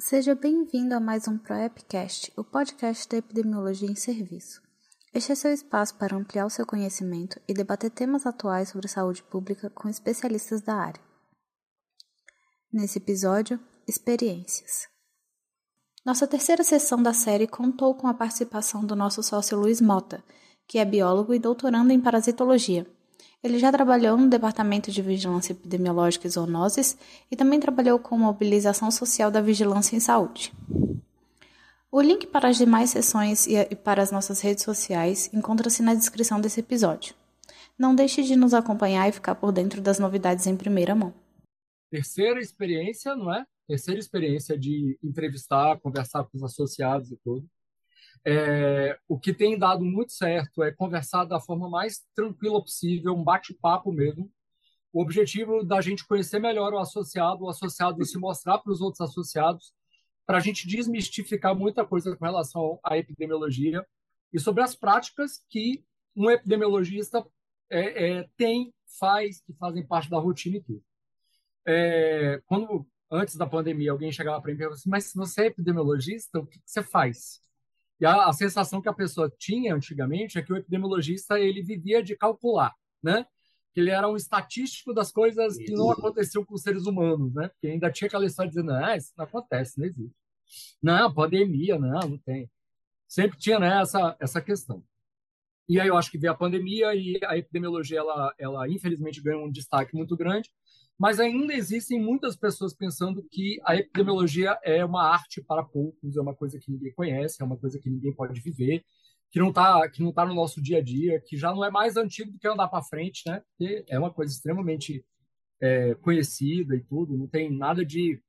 Seja bem-vindo a mais um ProEpcast, o podcast da epidemiologia em serviço. Este é seu espaço para ampliar o seu conhecimento e debater temas atuais sobre saúde pública com especialistas da área. Nesse episódio, experiências. Nossa terceira sessão da série contou com a participação do nosso sócio Luiz Mota, que é biólogo e doutorando em parasitologia ele já trabalhou no Departamento de Vigilância Epidemiológica e Zoonoses e também trabalhou com mobilização social da vigilância em saúde. O link para as demais sessões e para as nossas redes sociais encontra-se na descrição desse episódio. Não deixe de nos acompanhar e ficar por dentro das novidades em primeira mão. Terceira experiência, não é? Terceira experiência de entrevistar, conversar com os associados e tudo. É, o que tem dado muito certo é conversar da forma mais tranquila possível, um bate-papo mesmo. O objetivo da gente conhecer melhor o associado, o associado se mostrar para os outros associados, para a gente desmistificar muita coisa com relação à epidemiologia e sobre as práticas que um epidemiologista é, é, tem, faz, que fazem parte da rotina e tudo. É, quando antes da pandemia alguém chegava para mim e perguntava assim, mas se você é epidemiologista, o que, que você faz? E a, a, sensação que a pessoa tinha antigamente é que o epidemiologista ele vivia de calcular, né? Que ele era um estatístico das coisas que não aconteciam com os seres humanos, né? Porque ainda tinha aquela história dizendo, ah, isso não acontece, não existe. Não, pandemia, não, não tem. Sempre tinha né, essa, essa questão. E aí eu acho que veio a pandemia e a epidemiologia, ela, ela infelizmente ganhou um destaque muito grande, mas ainda existem muitas pessoas pensando que a epidemiologia é uma arte para poucos, é uma coisa que ninguém conhece, é uma coisa que ninguém pode viver, que não está que não tá no nosso dia a dia, que já não é mais antigo do que andar para frente, né? Porque é uma coisa extremamente é, conhecida e tudo, não tem nada de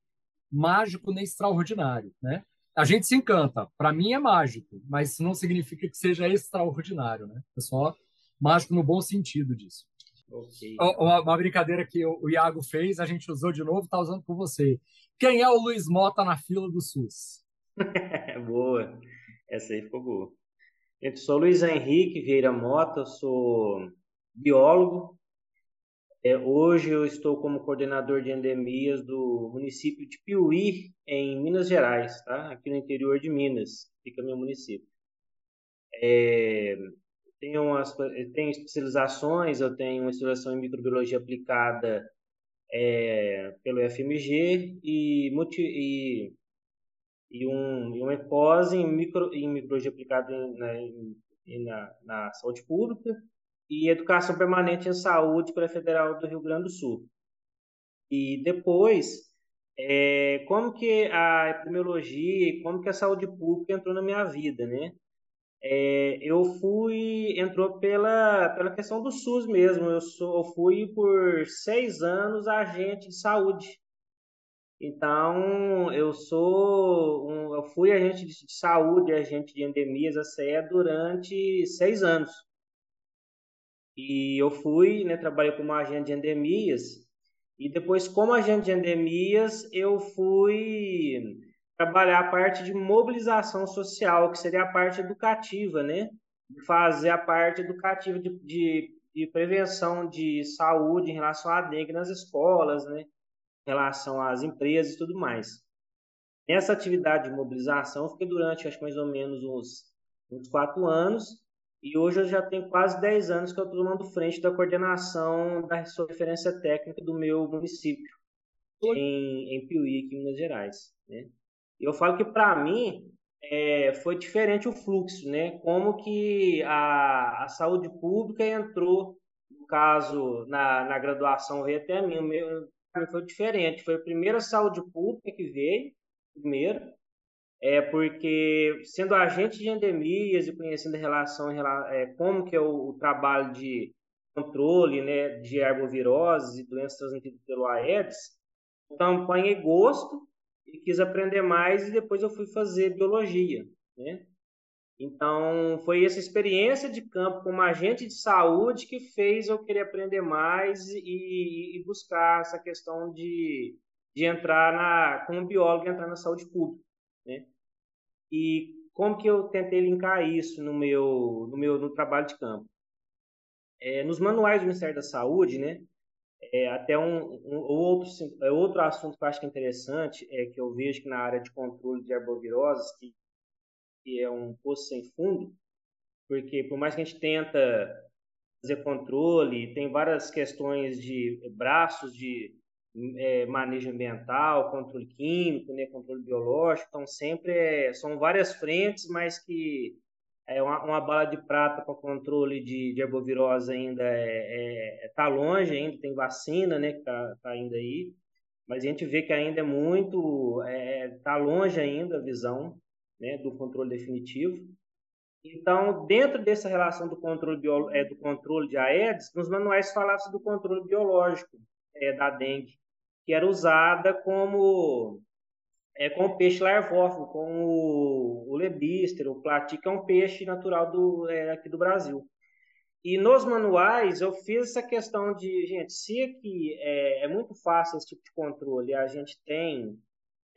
mágico nem extraordinário, né? A gente se encanta. Para mim é mágico, mas não significa que seja extraordinário, né? É só mágico no bom sentido disso. Okay. Uma, uma, brincadeira que o, Iago fez, a gente usou de novo, tá usando com você. Quem é o Luiz Mota na fila do SUS? boa. Essa aí ficou boa. Eu sou Luiz Henrique Vieira Mota, sou biólogo. É, hoje eu estou como coordenador de endemias do município de Piuí, em Minas Gerais, tá? aqui no interior de Minas, fica meu município. É, tenho, umas, tenho especializações, eu tenho uma especialização em microbiologia aplicada é, pelo FMG e, e, e, um, e uma pós em, micro, em microbiologia aplicada em, na, na, na saúde pública e educação permanente em saúde pela Federal do Rio Grande do Sul. E depois, é, como que a epidemiologia, como que a saúde pública entrou na minha vida, né? É, eu fui, entrou pela, pela questão do SUS mesmo. Eu, sou, eu fui por seis anos agente de saúde. Então, eu sou, um, eu fui agente de saúde, agente de endemias, a CE, durante seis anos. E eu fui, né, trabalhei como agente de endemias. E depois, como agente de endemias, eu fui trabalhar a parte de mobilização social, que seria a parte educativa, né? Fazer a parte educativa de, de, de prevenção de saúde em relação à dengue nas escolas, né? Em relação às empresas e tudo mais. Nessa atividade de mobilização, eu fiquei durante, acho mais ou menos uns, uns quatro anos, e hoje eu já tenho quase 10 anos que eu estou tomando frente da coordenação da referência técnica do meu município, em, em Piuí, aqui em Minas Gerais. Né? Eu falo que para mim é, foi diferente o fluxo, né? Como que a, a saúde pública entrou, no caso, na, na graduação veio até mim, o meu foi diferente. Foi a primeira saúde pública que veio, primeiro, é porque sendo agente de endemias e conhecendo a relação, é, como que é o, o, trabalho de controle, né, de arboviroses e doenças transmitidas pelo Aedes, então apanhei gosto e quis aprender mais e depois eu fui fazer biologia, né? Então, foi essa experiência de campo como agente de saúde que fez eu querer aprender mais e, e buscar essa questão de, de entrar na, como biólogo, entrar na saúde pública, né? E como que eu tentei linkar isso no meu, no meu no trabalho de campo? É, nos manuais do Ministério da Saúde, né? É, até um, um, outro, é outro assunto que eu acho que é interessante é que eu vejo que na área de controle de arboviroses, que, que é um poço sem fundo, porque por mais que a gente tenta fazer controle, tem várias questões de braços de é, manejo ambiental, controle químico, né, controle biológico, então sempre é, são várias frentes, mas que é uma, uma bala de prata para controle de, de ainda é, é, tá longe, ainda tem vacina, né, que tá, tá ainda aí, mas a gente vê que ainda é muito, é, tá longe ainda a visão, né, do controle definitivo. Então, dentro dessa relação do controle, bio, é, do controle de Aedes, nos manuais falava-se do controle biológico é, da dengue, que era usada como é, com o peixe larvófago, com o, o lebister, o é um peixe natural do, é, aqui do Brasil. E nos manuais eu fiz essa questão de, gente, se aqui é, é muito fácil esse tipo de controle, a gente tem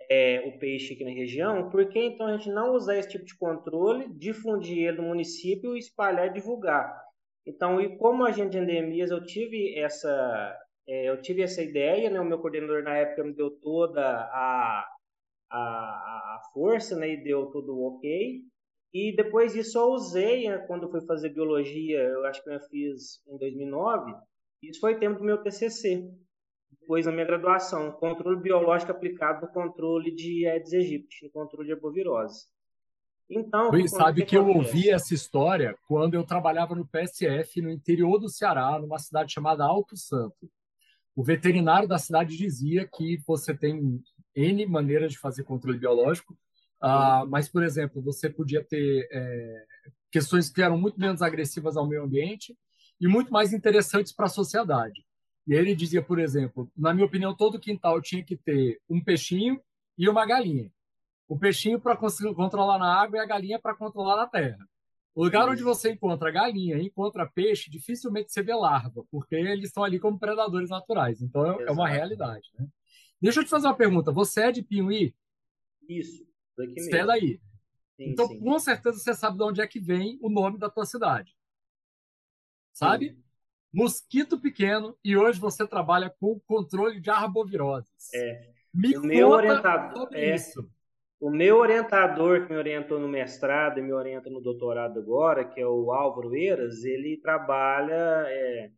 é, o peixe aqui na região, por que então a gente não usar esse tipo de controle, difundir ele no município, espalhar e divulgar? Então, e como agente de endemias, eu tive essa, é, eu tive essa ideia, né? O meu coordenador na época me deu toda a, a, a força, né? E deu todo o ok. E depois disso eu usei, né, quando fui fazer biologia, eu acho que eu fiz em 2009, isso foi tempo do meu TCC. Depois na minha graduação, controle biológico aplicado no controle de Aedes aegypti, no controle de herbovirose. Então, Luiz, sabe que eu ouvi essa história quando eu trabalhava no PSF, no interior do Ceará, numa cidade chamada Alto Santo o veterinário da cidade dizia que você tem N maneiras de fazer controle biológico, uh, mas, por exemplo, você podia ter é, questões que eram muito menos agressivas ao meio ambiente e muito mais interessantes para a sociedade. E ele dizia, por exemplo, na minha opinião, todo quintal tinha que ter um peixinho e uma galinha. O peixinho para controlar na água e a galinha para controlar na terra. O lugar onde você encontra galinha e encontra peixe, dificilmente você vê larva, porque eles estão ali como predadores naturais. Então é, é uma realidade. Né? Deixa eu te fazer uma pergunta. Você é de Piuí? Isso, daqui mesmo. É daí. Sim, então, sim. com certeza você sabe de onde é que vem o nome da tua cidade. Sabe? Sim. Mosquito pequeno e hoje você trabalha com controle de arboviroses. É. Me o meu orientador é, isso. O meu orientador, que me orientou no mestrado e me orienta no doutorado agora, que é o Álvaro Eiras, ele trabalha, é,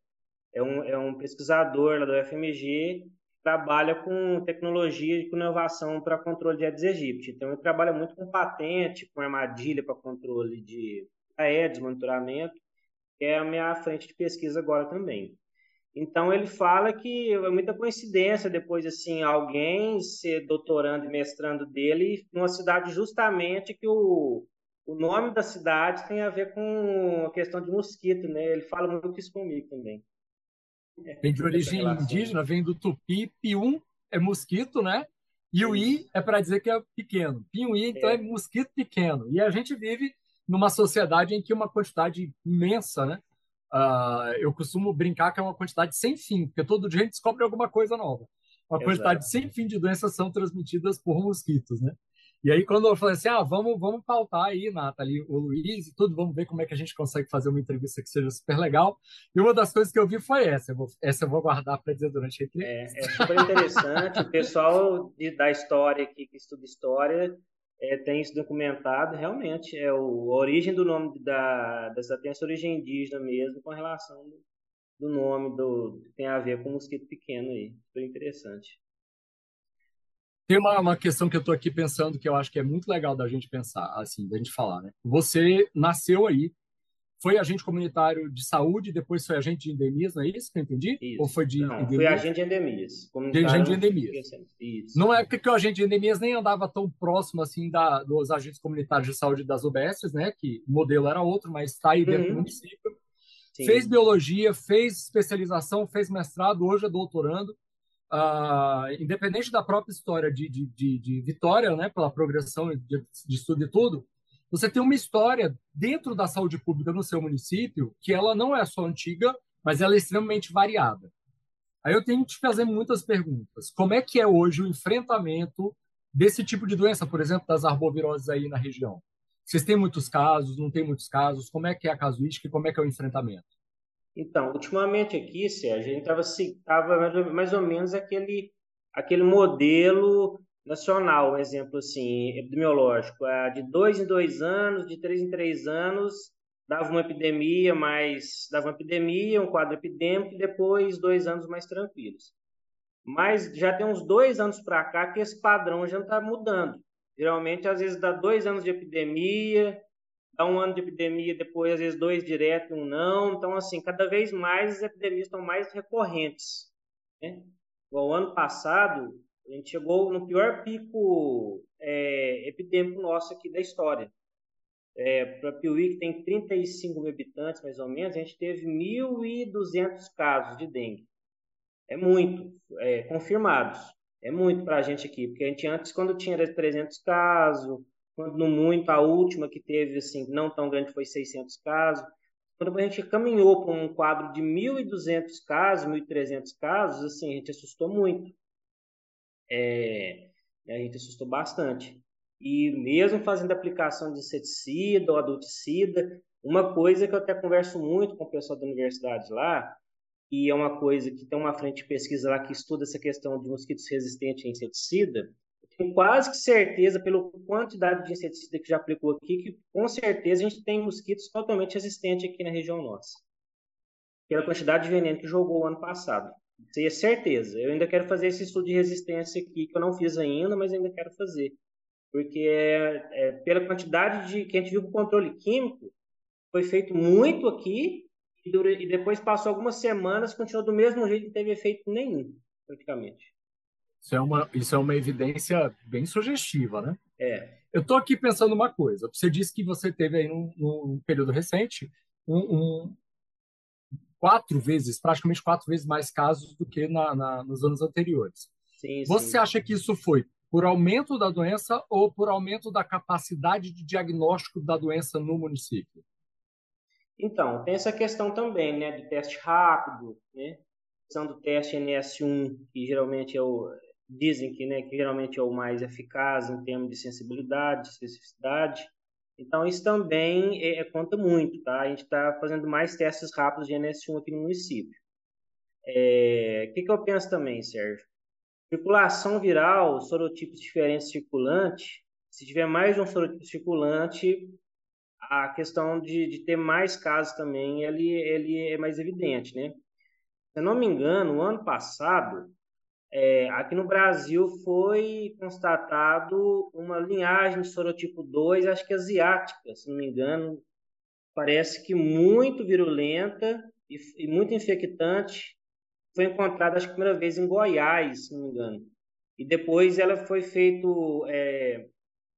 é, um, é um pesquisador lá do UFMG, trabalha com tecnologia e com inovação para controle de Aedes aegypti. Então, ele trabalha muito com patente, com armadilha para controle de Aedes, monitoramento, que é a minha frente de pesquisa agora também. Então ele fala que é muita coincidência depois assim alguém ser doutorando e mestrando dele numa cidade justamente que o, o nome da cidade tem a ver com a questão de mosquito, né? Ele fala muito isso comigo também. Vem de origem indígena, vem do tupi, pium é mosquito, né? E o i é para dizer que é pequeno. Piuí, então, é. é mosquito pequeno. E a gente vive numa sociedade em que uma quantidade imensa, né? Uh, eu costumo brincar que é uma quantidade sem fim, porque todo dia a gente descobre alguma coisa nova. Uma Exato. quantidade sem fim de doenças são transmitidas por mosquitos, né? E aí, quando eu falei assim, ah, vamos, vamos pautar aí, Nathalie, o Luiz e tudo, vamos ver como é que a gente consegue fazer uma entrevista que seja super legal. E uma das coisas que eu vi foi essa. Eu vou, essa eu vou guardar para dizer durante a entrevista. É, é super interessante. o pessoal de, da história aqui, que estuda história, é, tem isso documentado, realmente, é o, a origem do nome da, dessa tem essa origem indígena mesmo, com relação do, do nome, do, tem a ver com o mosquito pequeno aí, foi interessante. Tem uma, uma questão que eu estou aqui pensando que eu acho que é muito legal da gente pensar, assim, da gente falar, né? Você nasceu aí, foi agente comunitário de saúde, depois foi agente de endemias, não é isso que eu entendi? Isso. Ou foi de não, endemias? Foi agente de endemias. De agente de endemias. Isso. Não é porque o agente de endemias nem andava tão próximo assim da, dos agentes comunitários de saúde das UBSs, né? Que o modelo era outro, mas está aí dentro uhum. do município. Sim. Fez biologia, fez especialização, fez mestrado, hoje é doutorando. Uh, independente da própria história de, de, de, de Vitória, né, pela progressão de, de estudo e tudo, você tem uma história dentro da saúde pública no seu município que ela não é só antiga, mas ela é extremamente variada. Aí eu tenho que te fazer muitas perguntas. Como é que é hoje o enfrentamento desse tipo de doença, por exemplo, das arboviroses aí na região? Vocês têm muitos casos, não tem muitos casos? Como é que é a casuística e como é que é o enfrentamento? Então, ultimamente aqui, Sérgio, a gente estava mais ou menos aquele, aquele modelo nacional, um exemplo assim, epidemiológico. É, de dois em dois anos, de três em três anos, dava uma epidemia, mais dava uma epidemia, um quadro epidêmico, e depois dois anos mais tranquilos. Mas já tem uns dois anos para cá que esse padrão já está mudando. Geralmente, às vezes, dá dois anos de epidemia, dá um ano de epidemia, depois, às vezes, dois direto e um não. Então, assim, cada vez mais as epidemias estão mais recorrentes. Né? O ano passado, a gente chegou no pior pico é, epidêmico nosso aqui da história. É, Para Piuí, que tem 35 mil habitantes, mais ou menos, a gente teve 1.200 casos de dengue. É muito, é, confirmados. É muito para a gente aqui, porque a gente antes, quando tinha 300 casos, quando no muito, a última que teve, assim, não tão grande, foi 600 casos. Quando a gente caminhou para um quadro de 1.200 casos, 1.300 casos, assim, a gente assustou muito. É, a gente assustou bastante. E mesmo fazendo aplicação de inseticida ou adulticida, uma coisa que eu até converso muito com o pessoal da universidade lá, e é uma coisa que tem uma frente de pesquisa lá que estuda essa questão de mosquitos resistentes a inseticida, tenho quase que certeza, pela quantidade de inseticida que já aplicou aqui, que com certeza a gente tem mosquitos totalmente resistentes aqui na região nossa. Pela quantidade de veneno que jogou o ano passado. Isso aí é certeza. Eu ainda quero fazer esse estudo de resistência aqui, que eu não fiz ainda, mas ainda quero fazer. Porque é, é, pela quantidade de que a gente viu com o controle químico, foi feito muito aqui e, dura, e depois passou algumas semanas, continuou do mesmo jeito, não teve efeito nenhum, praticamente. Isso é uma, isso é uma evidência bem sugestiva, né? É. Eu estou aqui pensando uma coisa. Você disse que você teve aí num, num período recente um, um, quatro vezes, praticamente quatro vezes mais casos do que na, na nos anos anteriores. Sim, Você sim. acha que isso foi por aumento da doença ou por aumento da capacidade de diagnóstico da doença no município? Então, tem essa questão também, né, de teste rápido, né, questão do teste NS1, que geralmente é o, dizem que, né, que geralmente é o mais eficaz em termos de sensibilidade, especificidade, então, isso também é, é, conta muito, tá? A gente está fazendo mais testes rápidos de NS1 aqui no município. É, o que, que eu penso também, Sérgio? Circulação viral, sorotipos diferentes circulante, se tiver mais de um sorotipo circulante, a questão de, de ter mais casos também, ele, ele é mais evidente, né? Se eu não me engano, o ano passado, é, aqui no Brasil foi constatado uma linhagem de sorotipo 2, acho que asiática, se não me engano, parece que muito virulenta e, e muito infectante. Foi encontrada, acho que primeira vez em Goiás, se não me engano. E depois ela foi feito é,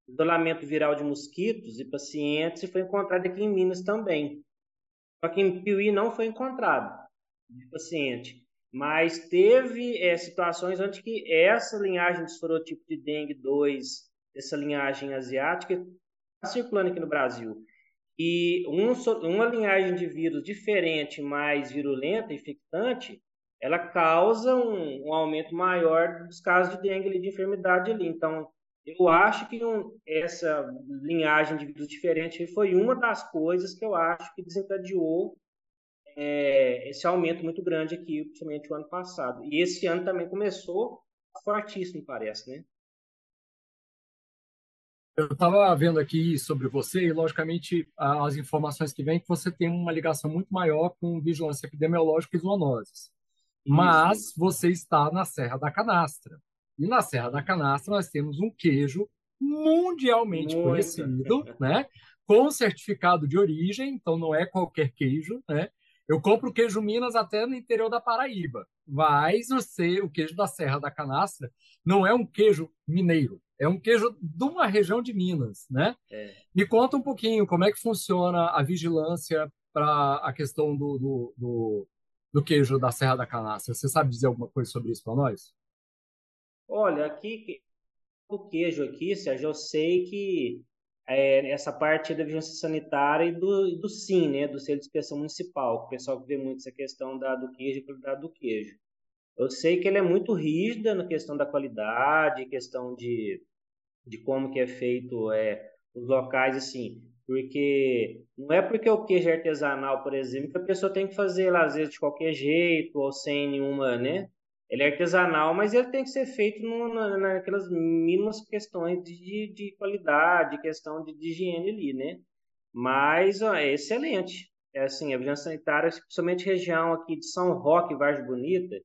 isolamento viral de mosquitos e pacientes e foi encontrada aqui em Minas também. Só que em Piuí não foi encontrado de paciente. Mas teve é, situações onde que essa linhagem de sorotipo de dengue 2, essa linhagem asiática, está circulando aqui no Brasil. E um, uma linhagem de vírus diferente, mais virulenta, infectante, ela causa um, um aumento maior dos casos de dengue, ali, de enfermidade ali. Então, eu acho que um, essa linhagem de vírus diferente foi uma das coisas que eu acho que desencadeou é, esse aumento muito grande aqui, principalmente o ano passado. E esse ano também começou fortíssimo, parece, né? Eu estava vendo aqui sobre você e, logicamente, as informações que vêm que você tem uma ligação muito maior com vigilância epidemiológica e zoonoses. Mas você está na Serra da Canastra. E na Serra da Canastra nós temos um queijo mundialmente muito. conhecido, né? com certificado de origem, então não é qualquer queijo, né? Eu compro queijo Minas até no interior da Paraíba, mas você, o queijo da Serra da Canastra não é um queijo mineiro, é um queijo de uma região de Minas, né? É. Me conta um pouquinho como é que funciona a vigilância para a questão do, do, do, do, queijo da Serra da Canastra. Você sabe dizer alguma coisa sobre isso para nós? Olha, aqui o queijo aqui, Sérgio, eu sei que é, essa parte da vigilância sanitária e do, do SIM, né, do Selo de Inspeção Municipal, o pessoal que vê muito essa questão da, do queijo e qualidade do queijo. Eu sei que ele é muito rígida na questão da qualidade, questão de, de como que é feito é, os locais assim, porque não é porque o queijo é artesanal, por exemplo, que a pessoa tem que fazer às vezes de qualquer jeito ou sem nenhuma, né? Ele é artesanal, mas ele tem que ser feito no, na, naquelas mínimas questões de, de qualidade, questão de, de higiene ali, né? Mas ó, é excelente. É assim, a vigilância sanitária, principalmente região aqui de São Roque e Vargem Bonita,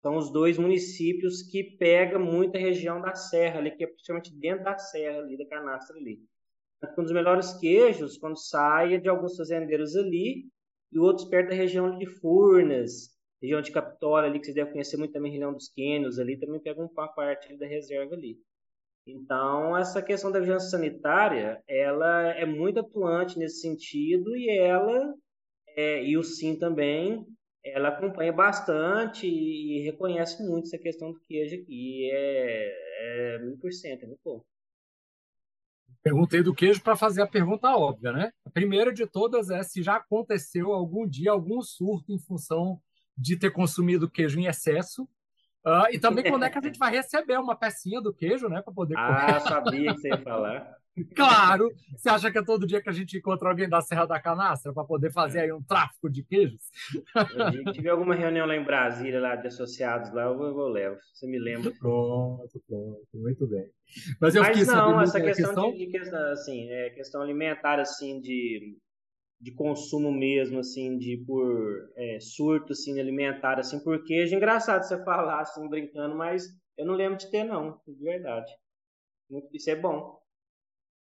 são os dois municípios que pega muita região da serra ali, que é principalmente dentro da serra ali, da canastra ali. Um dos melhores queijos, quando sai, é de alguns fazendeiros ali, e outros perto da região de Furnas, região de Capitólio ali, que vocês devem conhecer muito também, região dos Quênios ali, também pega uma parte da reserva ali. Então, essa questão da vigilância sanitária, ela é muito atuante nesse sentido e ela, é, e o SIM também, ela acompanha bastante e reconhece muito essa questão do queijo aqui. É, é 1000%, é muito bom. Perguntei do queijo para fazer a pergunta óbvia, né? A primeira de todas é se já aconteceu algum dia algum surto em função de ter consumido queijo em excesso. Uh, e também quando é que a gente vai receber uma pecinha do queijo, né, para poder comer. Ah, sabia que você ia falar. Claro! Você acha que é todo dia que a gente encontra alguém da Serra da Canastra para poder fazer aí um tráfico de queijos? Se tiver alguma reunião lá em Brasília, lá de associados lá, eu, eu levo. Você me lembra. Pronto, pronto. Muito bem. Mas, eu Mas não, essa questão, questão, De, de, questão, assim, é, questão alimentar, assim, de, de consumo mesmo, assim, de por é, surto, assim, alimentar, assim, por queijo. Engraçado você falar, assim, brincando, mas eu não lembro de ter, não, de verdade. Isso é bom.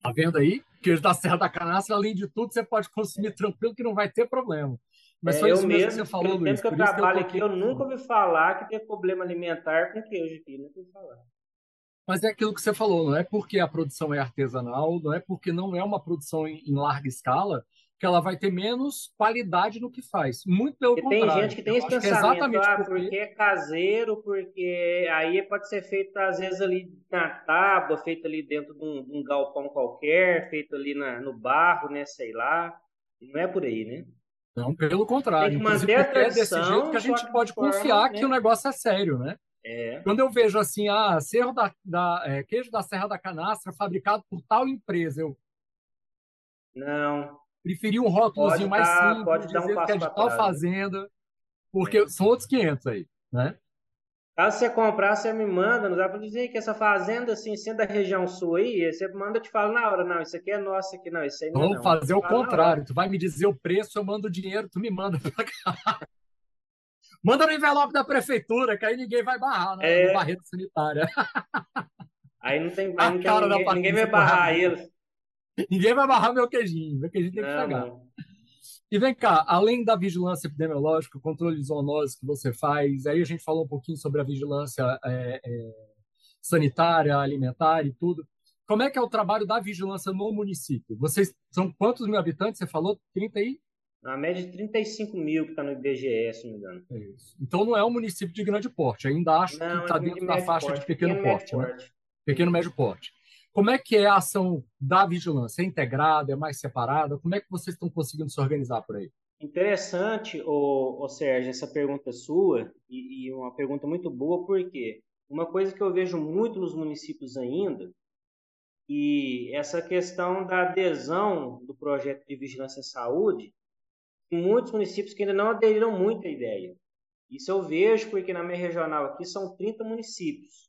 Tá vendo aí? Queijo da Serra da Canastra, além de tudo, você pode consumir tranquilo que não vai ter problema. Mas é, isso mesmo, que você falou, Luiz. Tempo que eu trabalho que eu aqui, eu nunca ouvi falar que tem problema alimentar com queijo aqui, nunca ouvi falar. Mas é aquilo que você falou, não é porque a produção é artesanal, não é porque não é uma produção em, em larga escala que ela vai ter menos qualidade no que faz. Muito pelo porque contrário. Tem gente que tem esse é pensamento, é ah, porque... porque é caseiro, porque aí pode ser feito às vezes ali na tábua, feito ali dentro de um, de um galpão qualquer, feito ali na, no barro, né, sei lá. Não é por aí, né? Não, pelo contrário. Tem que manter a tradição, é desse jeito que a gente pode forma, confiar né? que o negócio é sério, né? É. Quando eu vejo assim, ah, cerro da, da é, queijo da Serra da Canastra fabricado por tal empresa, eu não, Preferi um rótulozinho mais dar, simples, pode dar um passo que de tal né? fazenda, porque é. são outros 500 aí, né? Caso você comprar, você me manda, não dá para dizer que essa fazenda, assim, sendo da região sul aí, você manda, eu te falo na hora, não, isso aqui é nosso, aqui não, isso aí não é Vamos fazer o contrário, tu vai me dizer o preço, eu mando o dinheiro, tu me manda pra cá. Manda no envelope da prefeitura, que aí ninguém vai barrar né? é... barreira sanitária. Aí não tem, aí não ninguém, ninguém vai barrar eles. Ninguém vai barrar meu queijinho. Meu queijinho tem que chegar. E vem cá, além da vigilância epidemiológica, o controle de zoonose que você faz, aí a gente falou um pouquinho sobre a vigilância é, é, sanitária, alimentar e tudo. Como é que é o trabalho da vigilância no município? Vocês são quantos mil habitantes? Você falou 30 aí? Na média de 35 mil que está no IBGE, se não me engano. É então não é um município de grande porte. Ainda acho não, que está é dentro de da faixa porte, de pequeno, pequeno porte, né? porte. Pequeno médio porte. Como é que é a ação da vigilância? É integrada? É mais separada? Como é que vocês estão conseguindo se organizar por aí? Interessante, ô, ô Sérgio, essa pergunta sua, e, e uma pergunta muito boa, porque uma coisa que eu vejo muito nos municípios ainda, e essa questão da adesão do projeto de vigilância em saúde, muitos municípios que ainda não aderiram muito à ideia. Isso eu vejo porque na minha regional aqui são 30 municípios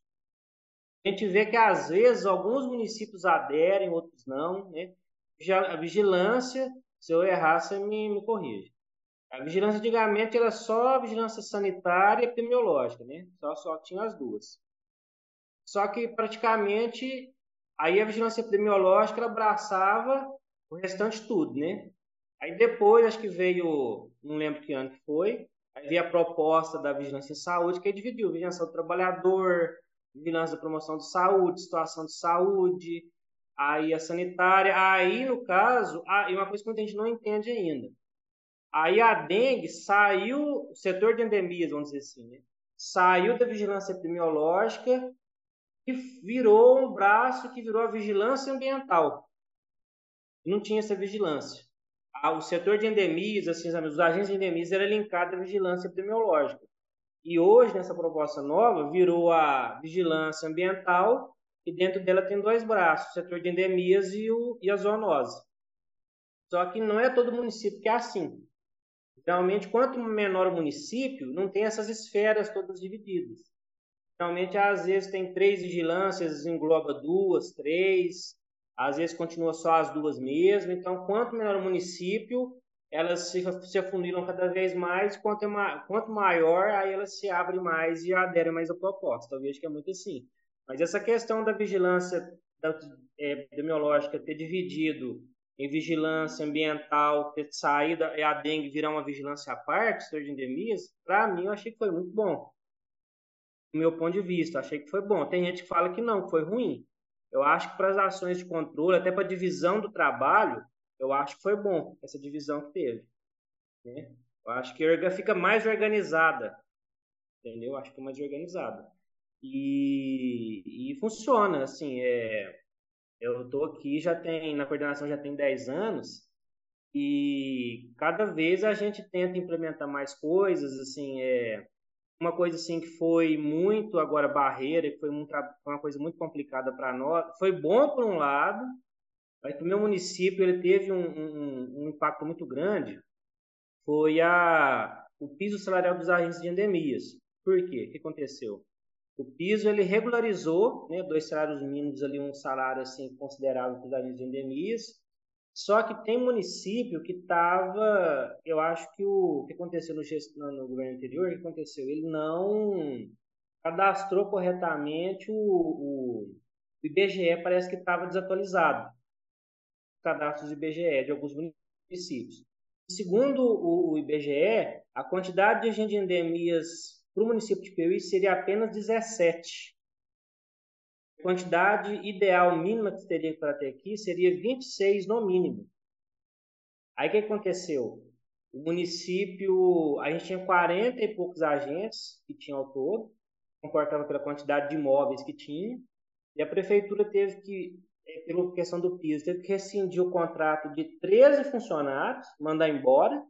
a gente vê que às vezes alguns municípios aderem, outros não, né? A vigilância, se eu errar, você me, me corrige. A vigilância antigamente era só a vigilância sanitária e epidemiológica, né? Só, só tinha as duas. Só que praticamente aí a vigilância epidemiológica abraçava o restante tudo, né? Aí depois, acho que veio, não lembro que ano que foi, aí veio a proposta da vigilância em saúde, que dividiu vigilância do trabalhador, vigilância da promoção de saúde, situação de saúde, aí a sanitária, aí no caso, e uma coisa que muita gente não entende ainda. Aí a dengue saiu, o setor de endemias, vamos dizer assim, né? saiu da vigilância epidemiológica e virou um braço que virou a vigilância ambiental. Não tinha essa vigilância. O setor de endemias, assim, os agentes de endemias, era linkado à vigilância epidemiológica. E hoje, nessa proposta nova, virou a vigilância ambiental e dentro dela tem dois braços, o setor de endemias e, o, e a zoonose. Só que não é todo município que é assim. Realmente, quanto menor o município, não tem essas esferas todas divididas. Realmente, às vezes, tem três vigilâncias, engloba duas, três, às vezes continua só as duas mesmo. Então, quanto menor o município, elas se, se afuniram cada vez mais, quanto, é, quanto maior, aí elas se abrem mais e aderem mais à proposta. Eu vejo que é muito assim. Mas essa questão da vigilância da, é, epidemiológica ter dividido em vigilância ambiental, ter saído a dengue virar uma vigilância à parte, de endemias, para mim eu achei que foi muito bom. Do meu ponto de vista, achei que foi bom. Tem gente que fala que não, que foi ruim. Eu acho que para as ações de controle, até para a divisão do trabalho, eu acho que foi bom essa divisão que teve. Né? Eu acho que fica mais organizada. Entendeu? Eu acho que fica mais organizada. E, e funciona, assim, é, eu estou aqui, já tem, na coordenação já tem 10 anos, e cada vez a gente tenta implementar mais coisas, assim, é uma coisa assim que foi muito agora barreira, que foi, muito, foi uma coisa muito complicada para nós, foi bom por um lado, mas para o meu município ele teve um, um, um, impacto muito grande, foi a, o piso salarial dos agentes de endemias. Por quê? O que aconteceu? O piso ele regularizou, né, dois salários mínimos ali, um salário assim considerável para os agentes de endemias. Só que tem município que estava, eu acho que o, o que aconteceu no, no, governo anterior, o que aconteceu? Ele não cadastrou corretamente o, o, o IBGE, parece que estava desatualizado. Cadastros IBGE de alguns municípios. Segundo o, o IBGE, a quantidade de agentes de endemias para o município de Piauí seria apenas 17. A quantidade ideal mínima que teria para ter aqui seria 26 no mínimo. Aí o que aconteceu? O município, a gente tinha 40 e poucos agentes que tinha ao todo, comportava pela quantidade de imóveis que tinha, e a prefeitura teve que, é, pela questão do piso, teve que rescindir o contrato de 13 funcionários, mandar embora,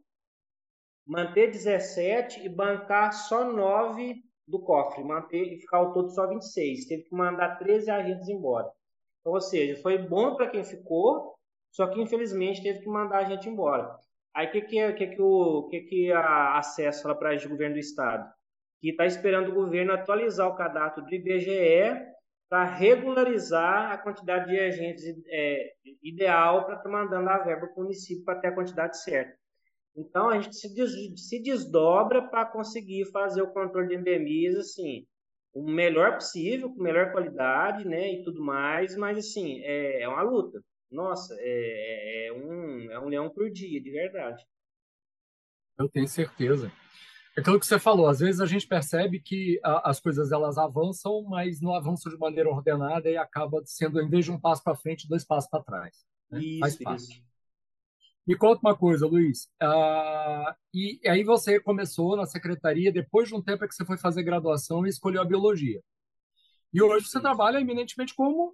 manter 17 e bancar só 9 do cofre, manter e ficar ao todo só 26. Teve que mandar 13 agentes embora. Então, ou seja, foi bom para quem ficou, só que infelizmente teve que mandar a gente embora. Aí o que, que, que, que, o que, que a acesso para o governo do estado? Que está esperando o governo atualizar o cadastro do IBGE para regularizar a quantidade de agentes é, ideal para estar mandando a verba para o município para ter a quantidade certa. Então, a gente se, des, se desdobra para conseguir fazer o controle de endemias, assim, o melhor possível, com melhor qualidade, né, e tudo mais, mas, assim, é, é uma luta. Nossa, é, é, um, é um leão por dia, de verdade. Eu tenho certeza. É aquilo que você falou, às vezes a gente percebe que a, as coisas elas avançam, mas não avançam de maneira ordenada e acaba sendo, em vez de um passo para frente, dois passos para trás. Né? Isso, Faz parte. Isso. Me conta uma coisa, Luiz. Uh, e aí você começou na secretaria, depois de um tempo é que você foi fazer graduação e escolheu a biologia. E hoje você trabalha eminentemente como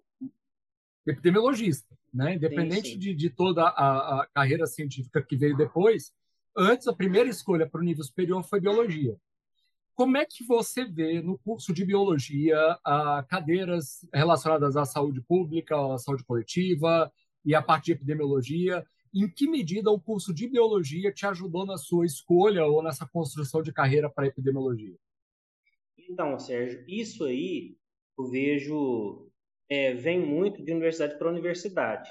epidemiologista, né? Independente sim, sim. De, de toda a, a, carreira científica que veio depois, antes a primeira escolha para o nível superior foi biologia. Como é que você vê no curso de biologia cadeiras relacionadas à saúde pública, à saúde coletiva e à parte de epidemiologia? em que medida o curso de biologia te ajudou na sua escolha ou nessa construção de carreira para epidemiologia? Então, Sérgio, isso aí eu vejo é, vem muito de universidade para universidade.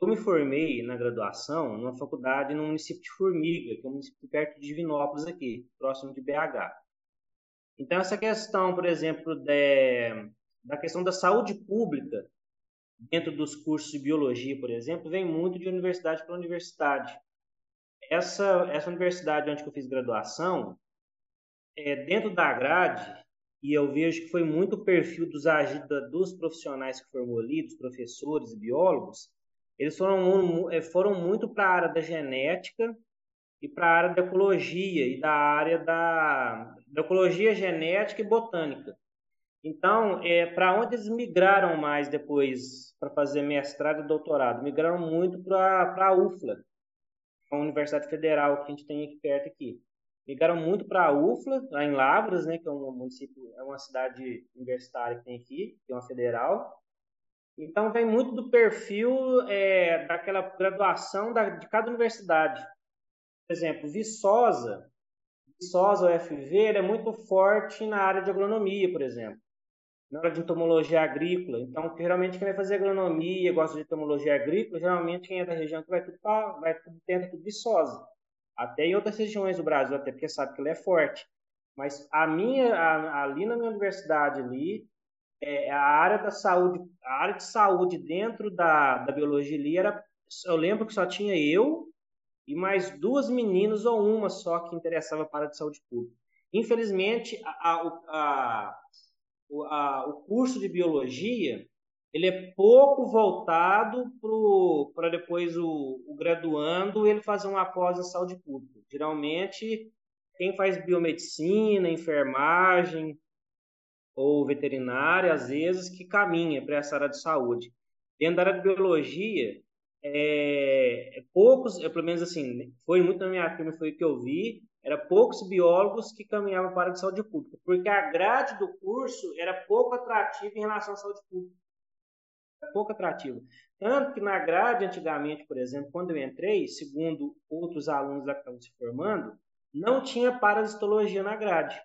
Eu me formei na graduação numa faculdade no município de Formiga, que é um município perto de Divinópolis aqui, próximo de BH. Então essa questão, por exemplo, de, da questão da saúde pública dentro dos cursos de biologia, por exemplo, vem muito de universidade para universidade. Essa, essa universidade onde eu fiz graduação, é, dentro da grade, e eu vejo que foi muito o perfil dos, dos profissionais que formou ali, dos professores e biólogos, eles foram, é, foram muito para a área da genética e para a área da ecologia e da área da, da ecologia genética e botânica. Então, é, para onde eles migraram mais depois para fazer mestrado e doutorado? Migraram muito para a UFLA, a Universidade Federal que a gente tem aqui perto aqui. migraram muito para a UFLA, lá em Lavras, né, que é um município, é uma cidade universitária que tem aqui, que é uma federal. Então, vem muito do perfil é, daquela graduação da, de cada universidade. Por exemplo, Viçosa, Viçosa, UFV, é muito forte na área de agronomia, por exemplo. Na área de entomologia agrícola. Então, geralmente, quem vai fazer agronomia, gosta de entomologia agrícola, geralmente quem é da região que vai tudo para vai tudo, tenta tudo Viçosa. Até em outras regiões do Brasil, até porque sabe que ela é forte. Mas a minha, a, ali na minha universidade ali, é, a área da saúde, a área de saúde dentro da, da biologia ali era, eu lembro que só tinha eu e mais duas meninas ou uma só que interessava para a área de saúde pública. Infelizmente, a, a, a, o curso de biologia ele é pouco voltado para depois o, o, graduando ele fazer uma pós em saúde pública. Geralmente, quem faz biomedicina, enfermagem, ou veterinária, às vezes, que caminha para essa área de saúde. Dentro da área de biologia, é, é poucos, pelo menos assim, foi muito na minha turma, foi o que eu vi, era poucos biólogos que caminhavam para a área de saúde pública, porque a grade do curso era pouco atrativa em relação à saúde pública. Era pouco atrativa. Tanto que na grade, antigamente, por exemplo, quando eu entrei, segundo outros alunos lá que estavam se formando, não tinha parasitologia na grade.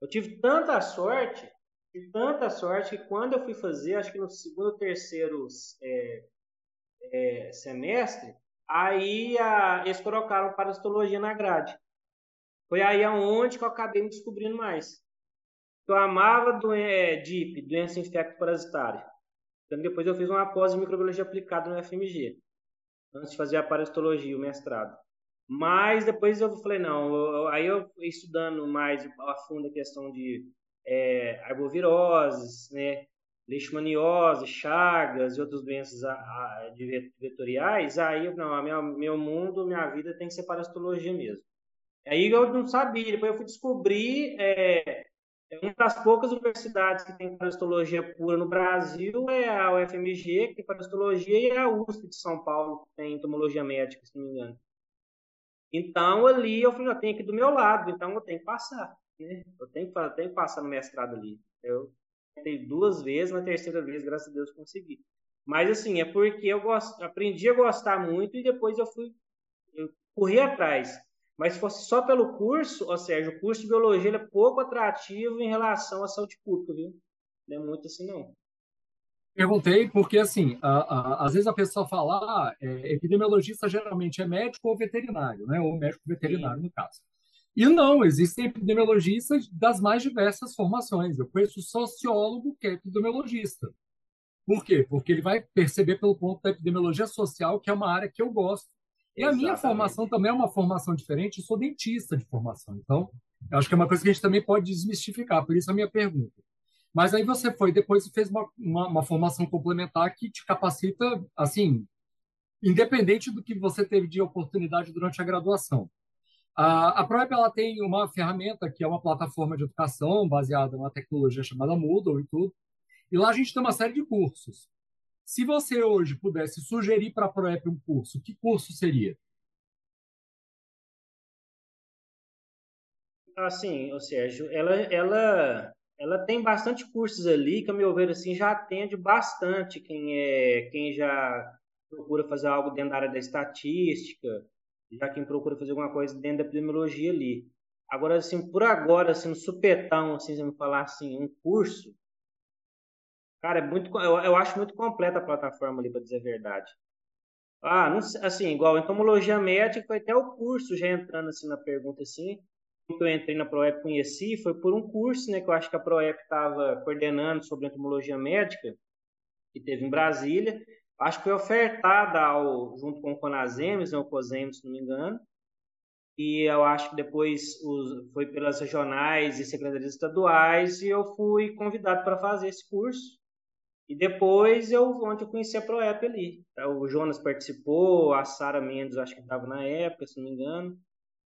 Eu tive tanta sorte, tanta sorte que quando eu fui fazer, acho que no segundo ou terceiro é, é, semestre, aí a, eles colocaram parasitologia na grade. Foi aí aonde que eu acabei me descobrindo mais. Eu amava do, é, DIP, doença infecto-parasitária. Então, depois eu fiz uma pós em microbiologia aplicada no FMG, antes de fazer a parasitologia, o mestrado. Mas depois eu falei, não, eu, aí eu estudando mais a fundo a questão de é, arboviroses, né, leishmaniose, chagas e outras doenças a, a, vetoriais, aí não, minha, meu mundo, minha vida tem que ser parasitologia mesmo. Aí eu não sabia, depois eu fui descobrir, é, é uma das poucas universidades que tem parasitologia pura no Brasil é a UFMG, que tem parasitologia, e a USP de São Paulo, que tem entomologia médica, se não me engano. Então, ali eu falei, eu tenho aqui do meu lado, então eu tenho que passar. Né? Eu tenho que, eu tenho que passar no mestrado ali. Eu tentei duas vezes, na terceira vez, graças a Deus, consegui. Mas, assim, é porque eu aprendi a gostar muito e depois eu fui eu corri atrás. Mas se fosse só pelo curso, ou seja, o curso de biologia é pouco atrativo em relação à saúde pública, viu? Não é muito assim, não. Perguntei porque, assim, a, a, às vezes a pessoa fala, ah, é, epidemiologista geralmente é médico ou veterinário, né? Ou médico veterinário, no caso. E não, existem epidemiologistas das mais diversas formações. Eu conheço sociólogo que é epidemiologista. Por quê? Porque ele vai perceber pelo ponto da epidemiologia social, que é uma área que eu gosto. E Exatamente. a minha formação também é uma formação diferente, eu sou dentista de formação. Então, eu acho que é uma coisa que a gente também pode desmistificar, por isso a minha pergunta. Mas aí você foi depois e fez uma, uma, uma, formação complementar que te capacita, assim, independente do que você teve de oportunidade durante a graduação. A, a ProEP ela tem uma ferramenta que é uma plataforma de educação baseada numa tecnologia chamada Moodle e tudo. E lá a gente tem uma série de cursos. Se você hoje pudesse sugerir para a ProEP um curso, que curso seria? Assim, o Sérgio, ela, ela ela tem bastante cursos ali, que, a meu ver, assim, já atende bastante quem, é, quem já procura fazer algo dentro da área da estatística, já quem procura fazer alguma coisa dentro da epidemiologia ali. Agora, assim, por agora, assim, no supetão, assim, se me falar assim, um curso, cara, é muito, eu, eu acho muito completa a plataforma ali, para dizer a verdade. Ah, não, assim, igual entomologia médica, foi até o curso já entrando assim na pergunta assim, que eu entrei na ProEP conheci foi por um curso, né, que eu acho que a ProEP estava coordenando sobre entomologia médica, que teve em Brasília. Acho que foi ofertada ao, junto com o Conasems, né, o COSEMS, se não me engano. E eu acho que depois os, foi pelas regionais e secretarias estaduais e eu fui convidado para fazer esse curso. E depois eu onde eu conheci a ProEP ali. O Jonas participou, a Sara Mendes acho que estava na época, se não me engano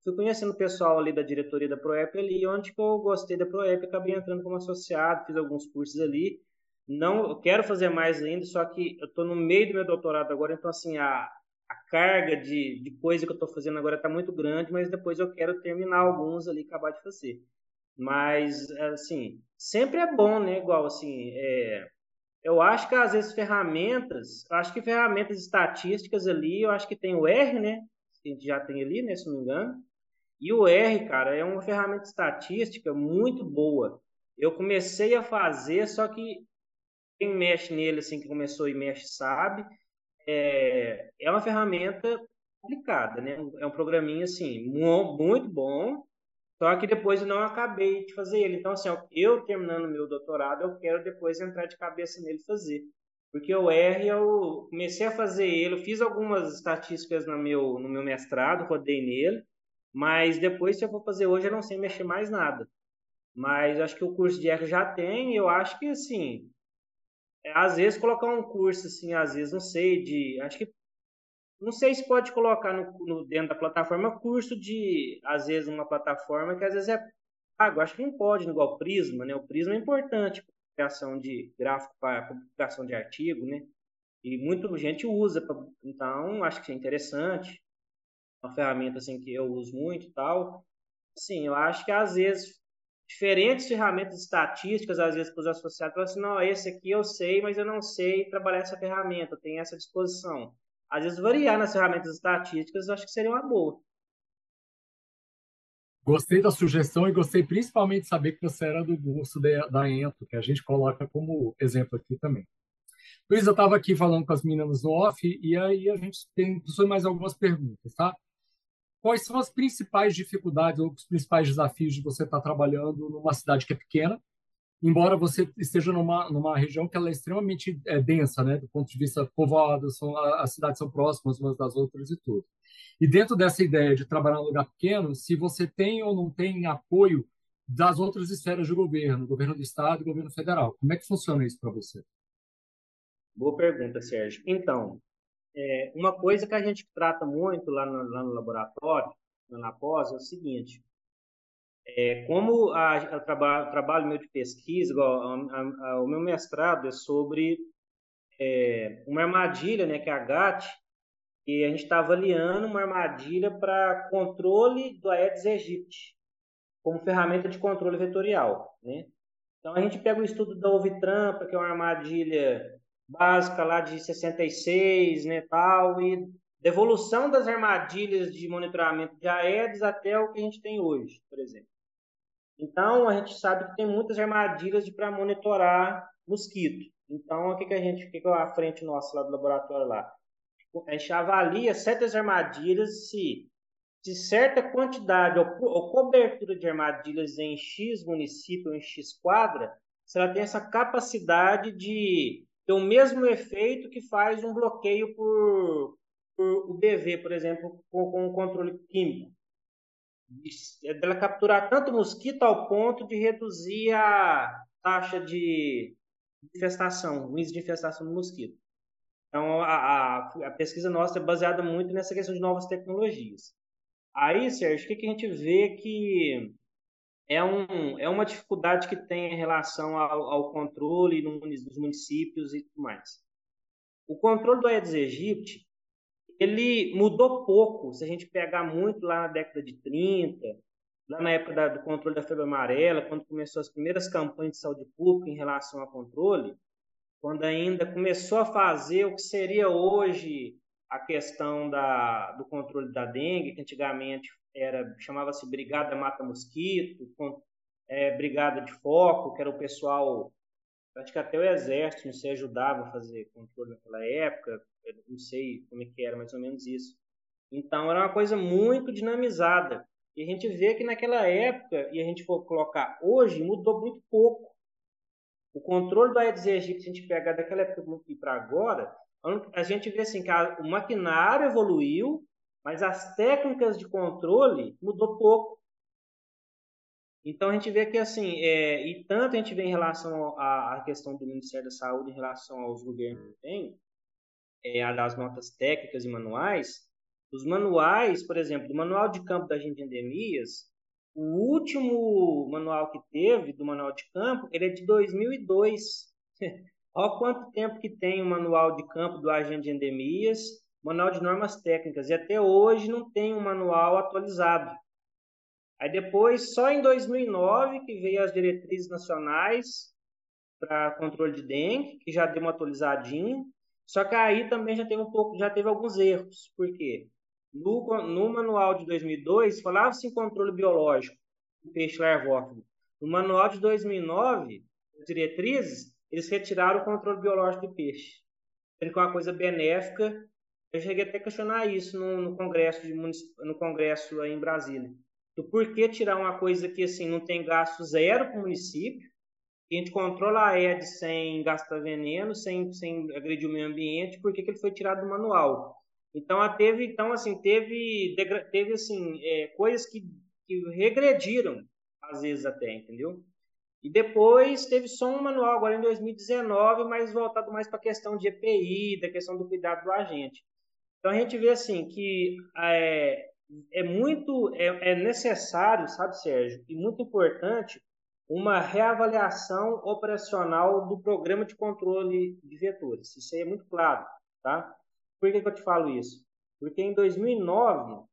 fui conhecendo o pessoal ali da diretoria da Proep ali, onde que eu gostei da Proep, acabei entrando como associado, fiz alguns cursos ali. Não, eu quero fazer mais ainda, só que eu estou no meio do meu doutorado agora, então assim, a, a carga de, de coisa que eu estou fazendo agora está muito grande, mas depois eu quero terminar alguns ali, acabar de fazer. Mas, assim, sempre é bom, né? Igual, assim, é, eu acho que às vezes ferramentas, acho que ferramentas estatísticas ali, eu acho que tem o R, né? Que a gente já tem ali, né? Se não me engano. E o R, cara, é uma ferramenta estatística muito boa. Eu comecei a fazer, só que quem mexe nele, assim, que começou e mexe, sabe. É, é uma ferramenta complicada, né? É um programinha, assim, muito bom, só que depois eu não acabei de fazer ele. Então, assim, eu terminando meu doutorado, eu quero depois entrar de cabeça nele fazer. Porque o R, eu comecei a fazer ele, eu fiz algumas estatísticas no meu, no meu mestrado, rodei nele, mas depois, se eu for fazer hoje, eu não sei mexer mais nada. Mas acho que o curso de R já tem, e eu acho que, assim, é, às vezes colocar um curso, assim, às vezes, não sei, de. Acho que não sei se pode colocar no, no, dentro da plataforma curso de, às vezes, uma plataforma que às vezes é pago. Acho que não pode, igual o Prisma, né? O Prisma é importante para criação de gráfico, para publicação de artigo, né? E muita gente usa, pra, então acho que é interessante. Uma ferramenta assim que eu uso muito e tal. Sim, eu acho que às vezes diferentes ferramentas estatísticas, às vezes para os associados, falam assim, não, esse aqui eu sei, mas eu não sei trabalhar essa ferramenta, tenho essa disposição às vezes variar nas ferramentas estatísticas, eu acho que seria uma boa. Gostei da sugestão e gostei principalmente de saber que você era do curso da Ento, que a gente coloca como exemplo aqui também. Luiz, eu estava aqui falando com as meninas no off e aí a gente tem mais algumas perguntas, tá? Quais são as principais dificuldades ou os principais desafios de você estar tá trabalhando numa cidade que é pequena embora você esteja numa, numa região que ela é extremamente é, densa, né, do ponto de vista povoado, são, as cidades são próximas umas das outras e tudo. E dentro dessa ideia de trabalhar num lugar pequeno, se você tem ou não tem apoio das outras esferas de governo, governo do estado e governo federal, como é que funciona isso para você? Boa pergunta, Sérgio. Então, é, uma coisa que a gente trata muito lá no, lá no laboratório, na pós, é o seguinte: é, como a, a traba, o trabalho meu de pesquisa, igual, a, a, o meu mestrado é sobre é, uma armadilha, né, que é a GAT, e a gente está avaliando uma armadilha para controle do Aedes aegypti, como ferramenta de controle vetorial, né? Então a gente pega o estudo da ovitrampa, que é uma armadilha básica lá de 66, né, tal, e devolução das armadilhas de monitoramento de Aedes até o que a gente tem hoje, por exemplo. Então, a gente sabe que tem muitas armadilhas para monitorar mosquito. Então, o que, que a gente, o que, que a frente nossa lá do laboratório lá? A gente avalia certas armadilhas se, se certa quantidade ou, cobertura de armadilhas em X município em X quadra, se ela tem essa capacidade de ter o mesmo efeito que faz um bloqueio por, por UBV, por exemplo, com, com controle químico. É dela capturar tanto mosquito ao ponto de reduzir a taxa de infestação, o índice de infestação do mosquito. Então, a, a, a, pesquisa nossa é baseada muito nessa questão de novas tecnologias. Aí, Sérgio, o que, que a gente vê que é, um, é uma dificuldade que tem em relação ao, ao controle dos municípios e tudo mais. O controle do Aedes aegypti, ele mudou pouco. Se a gente pegar muito lá na década de 30, lá na época da, do controle da febre amarela, quando começou as primeiras campanhas de saúde pública em relação ao controle, quando ainda começou a fazer o que seria hoje a questão da, do controle da dengue, que antigamente era chamava-se Brigada Mata Mosquito, com, é, Brigada de Foco, que era o pessoal, acho que até o Exército não se ajudava a fazer controle naquela época, não sei como é que era, mais ou menos isso. Então era uma coisa muito dinamizada. E a gente vê que naquela época, e a gente for colocar hoje, mudou muito pouco. O controle do Aedes aegypti, se a gente pegar daquela época e para agora, a gente vê assim que a, o maquinário evoluiu, mas as técnicas de controle mudou pouco. Então a gente vê que assim, é, e tanto a gente vê em relação à, questão do Ministério da Saúde em relação aos governos que tem, é, notas técnicas e manuais, os manuais, por exemplo, o manual de campo da agente de endemias, o último manual que teve do manual de campo, ele é de 2002. Olha quanto tempo que tem o manual de campo do agente de endemias manual de normas técnicas, e até hoje não tem um manual atualizado. Aí depois, só em 2009, que veio as diretrizes nacionais para controle de dengue, que já deu uma atualizadinha, só que aí também já teve um pouco, já teve alguns erros. Por quê? No, no manual de 2002, falava-se em controle biológico do peixe larvófago. No manual de 2009, as diretrizes, eles retiraram o controle biológico do peixe. Sendo que é uma coisa benéfica. Eu cheguei até a questionar isso no, no congresso, de, no congresso em Brasília. Do porquê tirar uma coisa que assim não tem gasto zero para o município, a gente controla a ED sem gastar veneno, sem, sem agredir o meio ambiente, por que, que ele foi tirado do manual? Então, teve, então assim, teve, teve assim, é, coisas que, que regrediram, às vezes até, entendeu? E depois teve só um manual, agora em 2019, mas voltado mais para a questão de EPI, da questão do cuidado do agente. Então, a gente vê assim que é, é muito, é, é necessário, sabe, Sérgio, e muito importante uma reavaliação operacional do programa de controle de vetores. Isso aí é muito claro, tá? Por que, que eu te falo isso? Porque em 2009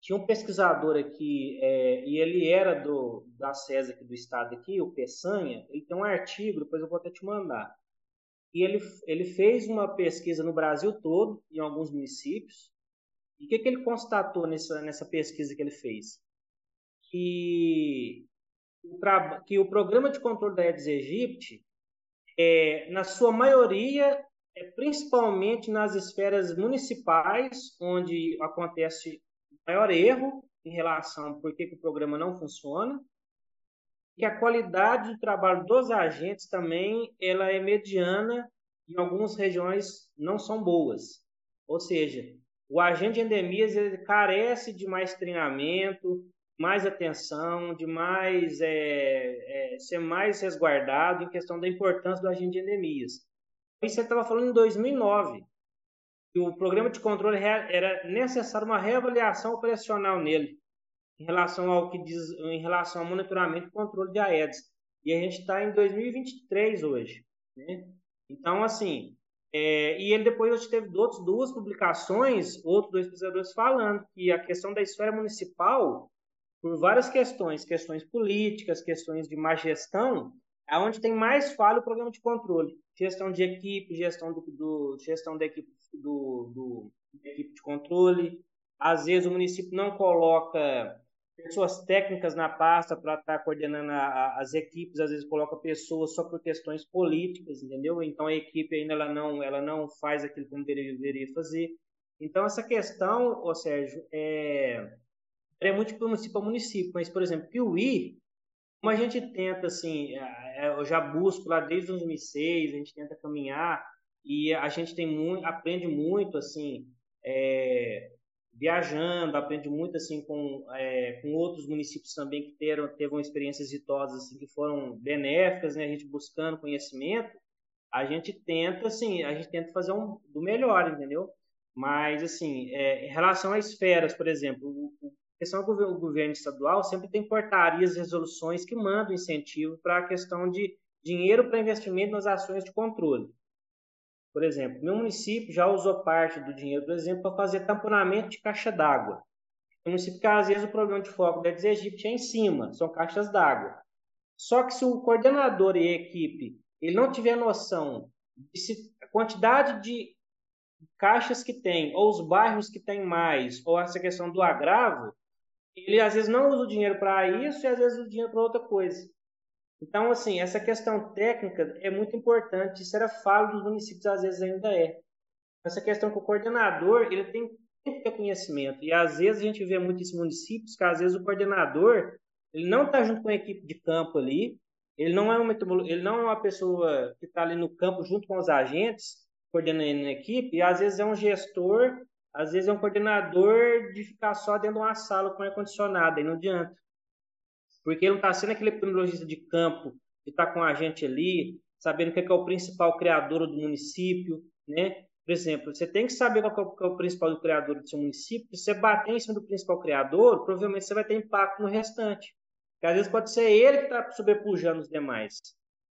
tinha um pesquisador aqui é, e ele era do da SESA aqui do estado aqui, o Peçanha. Ele tem um artigo, depois eu vou até te mandar. E ele ele fez uma pesquisa no Brasil todo, em alguns municípios. E o que, que ele constatou nessa nessa pesquisa que ele fez? Que que o programa de controle da Aedes aegypti, é, na sua maioria, é principalmente nas esferas municipais, onde acontece o maior erro em relação por que, que o programa não funciona, que a qualidade do trabalho dos agentes também ela é mediana em algumas regiões não são boas. Ou seja, o agente de endemias ele carece de mais treinamento, mais atenção, de mais é, é, ser mais resguardado em questão da importância do agente de endemias. Isso você estava falando em 2009, que o programa de controle era necessário uma reavaliação operacional nele, em relação ao que diz, em relação ao monitoramento e controle de Aedes. E a gente está em 2023 hoje, né? Então, assim, é, e ele depois teve outros, duas publicações, outros dois pesquisadores falando que a questão da esfera municipal por várias questões, questões políticas, questões de má gestão, é onde tem mais falha o programa de controle. Gestão de equipe, gestão, do, do gestão da equipe, do, do, da equipe de controle. Às vezes o município não coloca pessoas técnicas na pasta para estar tá coordenando a, a, as equipes, às vezes coloca pessoas só por questões políticas, entendeu? Então a equipe ainda ela não, ela não faz aquilo que deveria fazer. Então essa questão, ô Sérgio, é, é muito de município a município, mas, por exemplo, Piuí, como a gente tenta, assim, é, é, eu já busco lá desde 2006, a gente tenta caminhar e a gente tem muito, aprende muito, assim, é, viajando, aprende muito, assim, com, é, com outros municípios também que teram, teve experiências exitosas, assim, que foram benéficas, né, a gente buscando conhecimento, a gente tenta, assim, a gente tenta fazer um, do melhor, entendeu? Mas, assim, é, em relação a esferas, por exemplo, o, questão do governo, governo estadual sempre tem portarias resoluções que mandam incentivo para a questão de dinheiro para investimento nas ações de controle. Por exemplo, meu município já usou parte do dinheiro, por exemplo, para fazer tamponamento de caixa d'água. No município às vezes o problema de foco da Aedes aegypti é em cima, são caixas d'água. Só que se o coordenador e a equipe ele não tiver noção de a quantidade de caixas que tem, ou os bairros que tem mais, ou essa questão do agravo, ele às vezes não usa o dinheiro para isso e às vezes usa o dinheiro para outra coisa. Então, assim, essa questão técnica é muito importante. Isso era falo dos municípios, às vezes ainda é. Essa questão que o coordenador ele tem que ter conhecimento. E às vezes a gente vê muitos municípios que às vezes o coordenador ele não está junto com a equipe de campo ali, ele não é uma, ele não é uma pessoa que está ali no campo junto com os agentes, coordenando a equipe, e às vezes é um gestor às vezes é um coordenador de ficar só dentro de uma sala com ar-condicionado, e não adianta. Porque não está sendo aquele epidemiologista de campo, que está com a gente ali, sabendo o que é, o principal criador do município, né? Por exemplo, você tem que saber qual é o principal criador do seu município. Se você bater em cima do principal criador, provavelmente você vai ter impacto no restante. Porque às vezes pode ser ele que está sobrepujando os demais.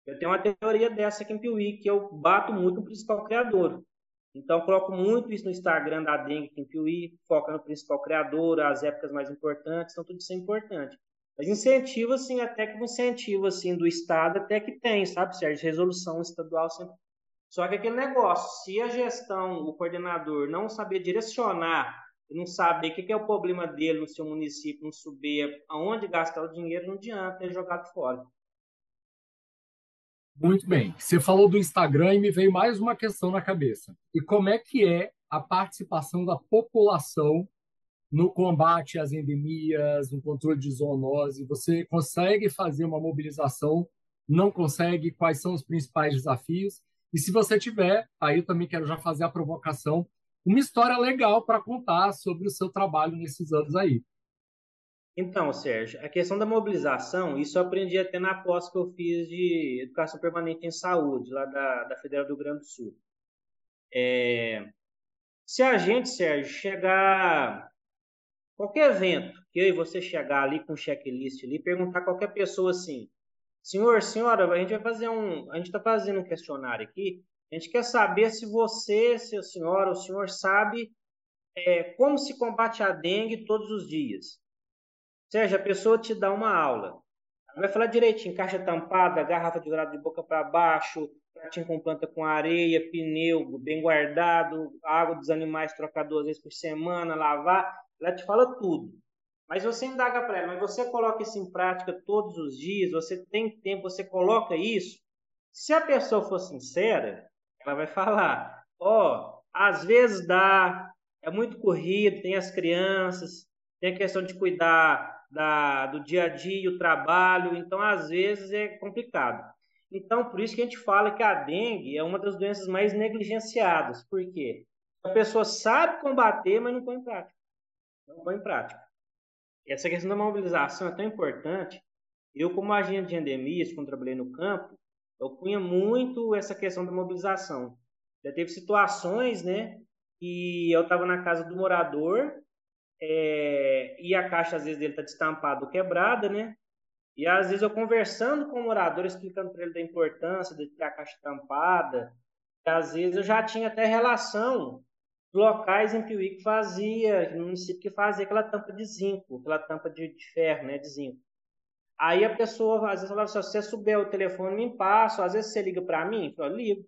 Eu tenho uma teoria dessa aqui em Piuí, que eu bato muito no principal criador. Então, coloco muito isso no Instagram da Dengue em Piuí, foca no principal criador, as épocas mais importantes, então tudo isso é importante. Mas incentivo, assim, até que um incentivo, assim, do Estado até que tem, sabe, Sérgio? Resolução estadual sempre. Só que aquele negócio, se a gestão, o coordenador não saber direcionar, não saber o que é o problema dele no seu município, não saber aonde gastar o dinheiro, não adianta, é jogado fora. Muito bem. Você falou do Instagram e me veio mais uma questão na cabeça. E como é que é a participação da população no combate às endemias, no controle de zoonose? Você consegue fazer uma mobilização? Não consegue? Quais são os principais desafios? E se você tiver, aí eu também quero já fazer a provocação, uma história legal para contar sobre o seu trabalho nesses anos aí. Então, Sérgio, a questão da mobilização, isso eu aprendi até na pós que eu fiz de Educação Permanente em Saúde, lá da, da Federal do Rio Grande do Sul. É, se a gente, Sérgio, chegar qualquer evento, que eu e você chegar ali com um checklist ali, perguntar a qualquer pessoa assim, senhor, senhora, a gente vai fazer um, a gente está fazendo um questionário aqui, a gente quer saber se você, se a senhora, o senhor sabe é, como se combate a dengue todos os dias. Sérgio, a pessoa te dá uma aula. Vai falar direitinho, caixa tampada, garrafa de dourado de boca para baixo, pratinho com planta com areia, pneu bem guardado, água dos animais trocar duas vezes por semana, lavar. Ela te fala tudo. Mas você indaga para ela, mas você coloca isso em prática todos os dias, você tem tempo, você coloca isso. Se a pessoa for sincera, ela vai falar: ó, oh, às vezes dá, é muito corrido, tem as crianças, tem a questão de cuidar da, do dia a dia, o trabalho, então às vezes é complicado. Então, por isso que a gente fala que a dengue é uma das doenças mais negligenciadas. Por quê? A pessoa sabe combater, mas não põe em prática. Não põe em prática. Essa questão da mobilização é tão importante. Eu, como agente de endemias, quando trabalhei no campo, eu punha muito essa questão da mobilização. Já teve situações, né, que eu estava na casa do morador é, e a caixa às vezes dele está destampada ou quebrada, né? E às vezes eu conversando com o morador, explicando para ele da importância de ter a caixa tampada, às vezes eu já tinha até relação locais em que fazia, no município que fazia aquela tampa de zinco, aquela tampa de, de ferro, né, de zinco. Aí a pessoa às vezes falava assim, se você souber o telefone, me passa, às vezes você liga para mim, eu ligo.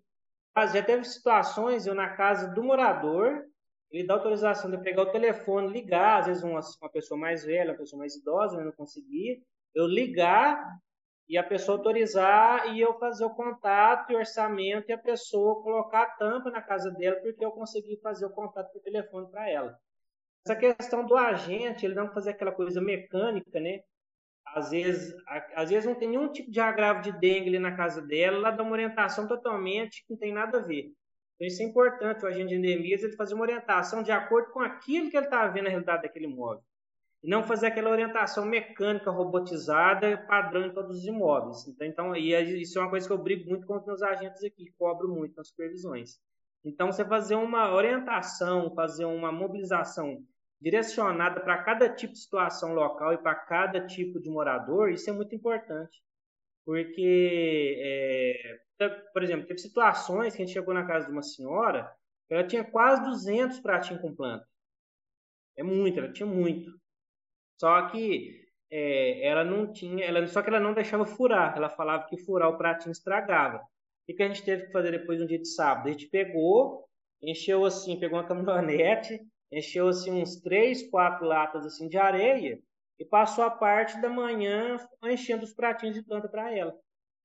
Mas já teve situações, eu na casa do morador, ele dá autorização de pegar o telefone, ligar, às vezes uma, uma pessoa mais velha, uma pessoa mais idosa, né, não conseguir, eu ligar e a pessoa autorizar e eu fazer o contato e orçamento e a pessoa colocar a tampa na casa dela porque eu consegui fazer o contato por telefone para ela. Essa questão do agente, ele não fazer aquela coisa mecânica, né? Às vezes, às vezes não tem nenhum tipo de agravo de dengue na casa dela, ela dá uma orientação totalmente que não tem nada a ver. Então, isso é importante, o agente de endemias, ele fazer uma orientação de acordo com aquilo que ele está vendo na realidade daquele imóvel. E não fazer aquela orientação mecânica, robotizada, padrão em todos os imóveis. Então, então e isso é uma coisa que eu brigo muito com os meus agentes aqui, cobro muito nas supervisões. Então, você fazer uma orientação, fazer uma mobilização direcionada para cada tipo de situação local e para cada tipo de morador, isso é muito importante. Porque é, então, por exemplo, teve situações que a gente chegou na casa de uma senhora, ela tinha quase 200 pratinhos com planta. É muito, ela tinha muito. Só que é, ela não tinha, ela, só que ela não deixava furar. Ela falava que furar o pratinho estragava. O que a gente teve que fazer depois no dia de sábado? A gente pegou, encheu assim, pegou uma caminhonete, encheu assim uns três, quatro latas assim de areia e passou a parte da manhã enchendo os pratinhos de planta para ela.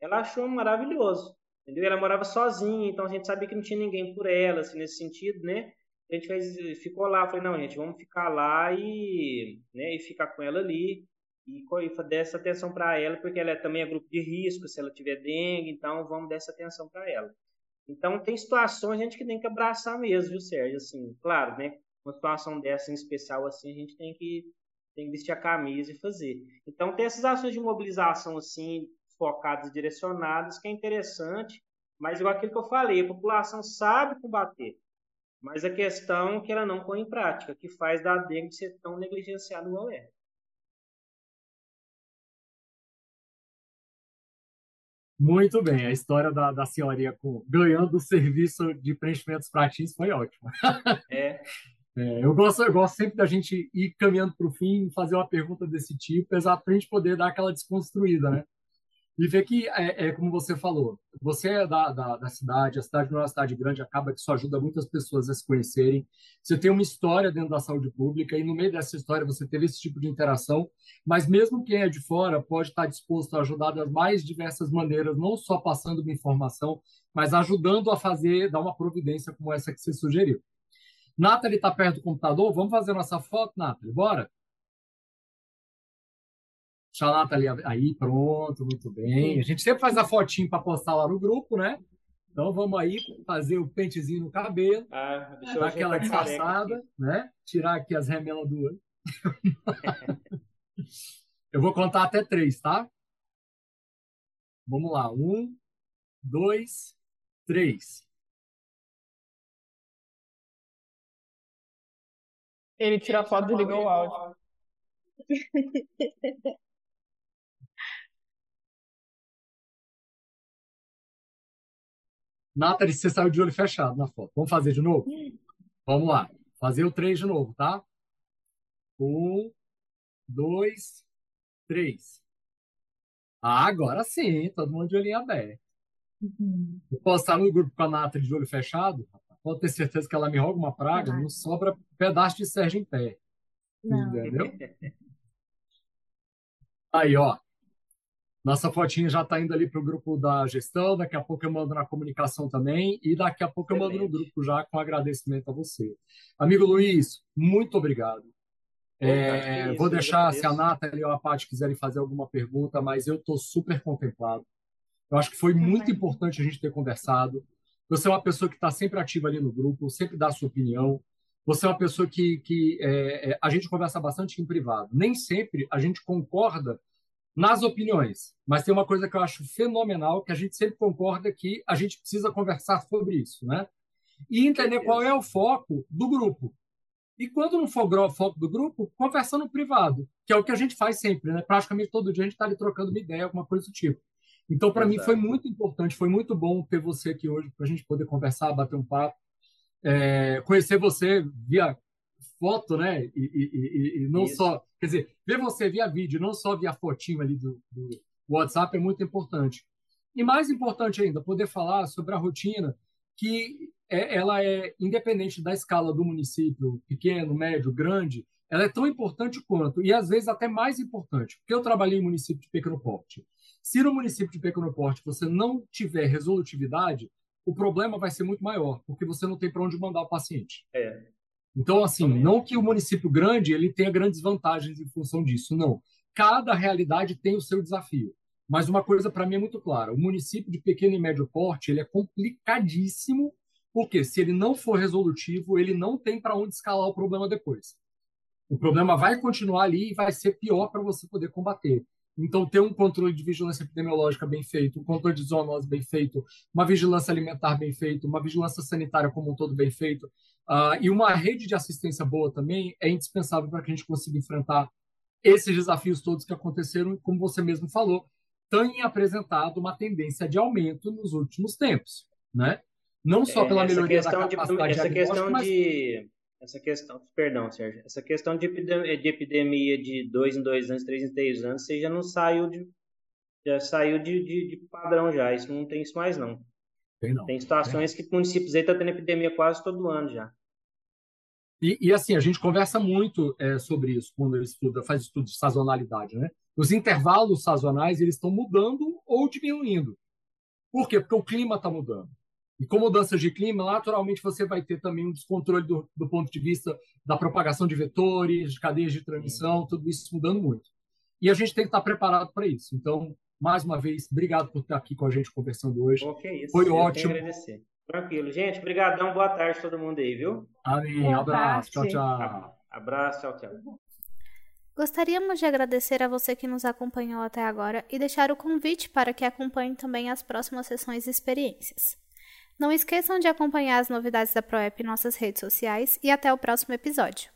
Ela achou maravilhoso. Entendeu? Ela morava sozinha, então a gente sabia que não tinha ninguém por ela, assim, nesse sentido, né? A gente fez, ficou lá, falei, não, gente, vamos ficar lá e, né, e ficar com ela ali e, e dar essa atenção para ela, porque ela é, também é grupo de risco, se ela tiver dengue, então vamos dar essa atenção para ela. Então tem situações a gente que tem que abraçar mesmo, viu, Sérgio? Assim, claro, né? Uma situação dessa em especial assim, a gente tem que tem que vestir a camisa e fazer. Então tem essas ações de mobilização assim, focadas e direcionadas, que é interessante, mas igual aquilo que eu falei, a população sabe combater, mas a questão é que ela não põe em prática, que faz da dengue ser tão negligenciada igual é. Muito bem, a história da, da senhorinha com, ganhando o serviço de preenchimentos pratinhos foi ótima. É. É, eu, gosto, eu gosto sempre da gente ir caminhando para o fim e fazer uma pergunta desse tipo, exato para a gente poder dar aquela desconstruída, né? E ver que, é, é como você falou, você é da, da, da, cidade, a cidade não é uma cidade grande, acaba que isso ajuda muitas pessoas a se conhecerem. Você tem uma história dentro da saúde pública e no meio dessa história você teve esse tipo de interação, mas mesmo quem é de fora pode estar disposto a ajudar das mais diversas maneiras, não só passando uma informação, mas ajudando a fazer, dar uma providência como essa que você sugeriu. Nathalie está perto do computador, vamos fazer nossa foto, Nathalie, bora? Deixa a Nathalie aí, pronto, muito bem. A gente sempre faz a fotinho para postar lá no grupo, né? Então vamos aí fazer o pentezinho no cabelo, ah, dar aquela disfarçada, né? Tirar aqui as remelas do olho. Eu vou contar até três, tá? Vamos lá. Um, dois, três. Ele tira a foto e liga o áudio. Nathalie, você saiu de olho fechado na foto. Vamos fazer de novo? Vamos lá. Fazer o três de novo, tá? Um, dois, três. Ah, agora sim, todo mundo de olhinho aberto. Uhum. Vou postar no grupo com a Nathalie de olho fechado pode ter certeza que ela me roga uma praga, não, não sobra pedaço de Sérgio em pé. Não. Entendeu? Aí, ó. Nossa fotinha já está indo ali para o grupo da gestão, daqui a pouco eu mando na comunicação também, e daqui a pouco eu mando no grupo já com agradecimento a você. Amigo Luiz, muito obrigado. É, isso, vou deixar se a Nathalie ou a Paty quiserem fazer alguma pergunta, mas eu estou super contemplado. Eu acho que foi muito importante a gente ter conversado. Você é uma pessoa que está sempre ativa ali no grupo, sempre dá a sua opinião. Você é uma pessoa que, que é, é, a gente conversa bastante em privado. Nem sempre a gente concorda nas opiniões, mas tem uma coisa que eu acho fenomenal, que a gente sempre concorda que a gente precisa conversar sobre isso, né? E entender qual é o foco do grupo. E quando não for o foco do grupo, conversar no privado, que é o que a gente faz sempre, né? Praticamente todo dia a gente está ali trocando uma ideia, alguma coisa do tipo. Então, para mim, foi muito importante, foi muito bom ter você aqui hoje para a gente poder conversar, bater um papo, é, conhecer você via foto, né? E, e, e, e não Isso. só, quer dizer, ver você via vídeo, não só via fotinho ali do, do WhatsApp é muito importante. E mais importante ainda, poder falar sobre a rotina que é, ela é independente da escala do município, pequeno, médio, grande, ela é tão importante quanto, e às vezes até mais importante, porque eu trabalhei em município de pequeno porte. Se no município de pequeno porte você não tiver resolutividade, o problema vai ser muito maior, porque você não tem para onde mandar o paciente. É. Então, assim, não que o município grande ele tenha grandes vantagens em função disso, não. Cada realidade tem o seu desafio. Mas uma coisa para mim é muito clara: o município de pequeno e médio porte ele é complicadíssimo, porque se ele não for resolutivo, ele não tem para onde escalar o problema depois. O problema vai continuar ali e vai ser pior para você poder combater. Então, ter um controle de vigilância epidemiológica bem feito, um controle de zoonose bem feito, uma vigilância alimentar bem feito, uma vigilância sanitária como um todo bem feito, uh, e uma rede de assistência boa também é indispensável para que a gente consiga enfrentar esses desafios todos que aconteceram, como você mesmo falou, têm apresentado uma tendência de aumento nos últimos tempos, né? Não só pela é, melhoria da capacidade de, essa questão de essa questão, perdão, Sérgio, essa questão de epidemia, de, epidemia de dois em dois anos, três em três anos, você já não saiu de, já saiu de, de, de padrão já, isso não tem isso mais não. Tem não. Tem situações que municípios aí estão tá tendo epidemia quase todo ano já. E, e assim, a gente conversa muito é, sobre isso quando estuda, faz estudo de sazonalidade, né? Os intervalos sazonais, eles estão mudando ou diminuindo. Por quê? Porque o clima está mudando. E com mudanças de clima, naturalmente você vai ter também um descontrole do, do ponto de vista da propagação de vetores, de cadeias de transmissão, tudo isso mudando muito. E a gente tem que estar preparado para isso. Então, mais uma vez, obrigado por estar aqui com a gente conversando hoje. Okay, Foi Eu ótimo. agradecer. Tranquilo. Gente, obrigadão. Boa tarde a todo mundo aí, viu? Amém. Abraço. Tchau, tchau. Abraço. Tchau, tchau. Gostaríamos de agradecer a você que nos acompanhou até agora e deixar o convite para que acompanhe também as próximas sessões e experiências. Não esqueçam de acompanhar as novidades da ProEP em nossas redes sociais e até o próximo episódio.